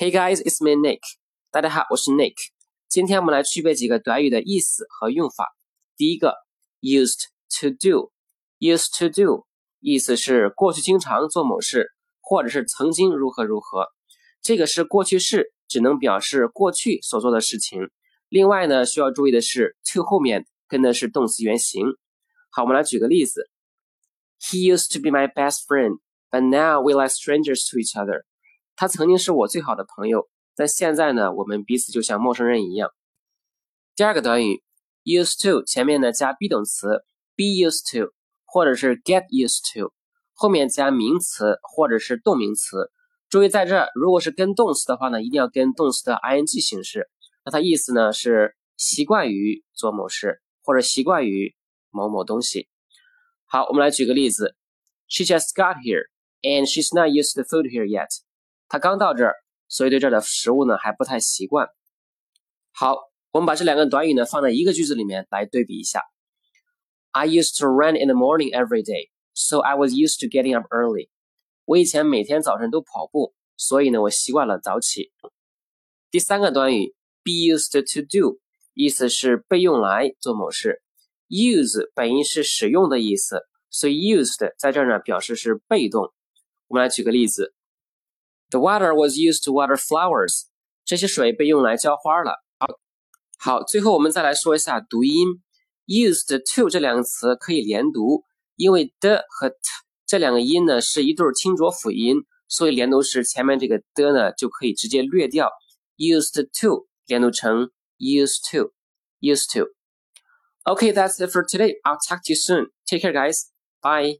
Hey guys, it's me Nick. 大家好，我是 Nick。今天我们来区别几个短语的意思和用法。第一个，used to do，used to do，意思是过去经常做某事，或者是曾经如何如何。这个是过去式，只能表示过去所做的事情。另外呢，需要注意的是，to 后面跟的是动词原形。好，我们来举个例子。He used to be my best friend, but now we like strangers to each other. 他曾经是我最好的朋友，但现在呢，我们彼此就像陌生人一样。第二个短语，used to 前面呢加 be 动词，be used to，或者是 get used to，后面加名词或者是动名词。注意在这，如果是跟动词的话呢，一定要跟动词的 ing 形式。那它意思呢是习惯于做某事，或者习惯于某某东西。好，我们来举个例子，She just got here and she's not used to food here yet. 他刚到这儿，所以对这儿的食物呢还不太习惯。好，我们把这两个短语呢放在一个句子里面来对比一下。I used to run in the morning every day, so I was used to getting up early. 我以前每天早晨都跑步，所以呢我习惯了早起。第三个短语 be used to do，意思是被用来做某事。use 本意是使用的意思，所以 used 在这儿呢表示是被动。我们来举个例子。The water was used to water flowers。这些水被用来浇花了。好，好，最后我们再来说一下读音。Used to 这两个词可以连读，因为的和 t 这两个音呢是一对清浊辅音，所以连读时前面这个的呢就可以直接略掉。Used to 连读成 used to used to。Okay, that's it for today. I'll talk to you soon. Take care, guys. Bye.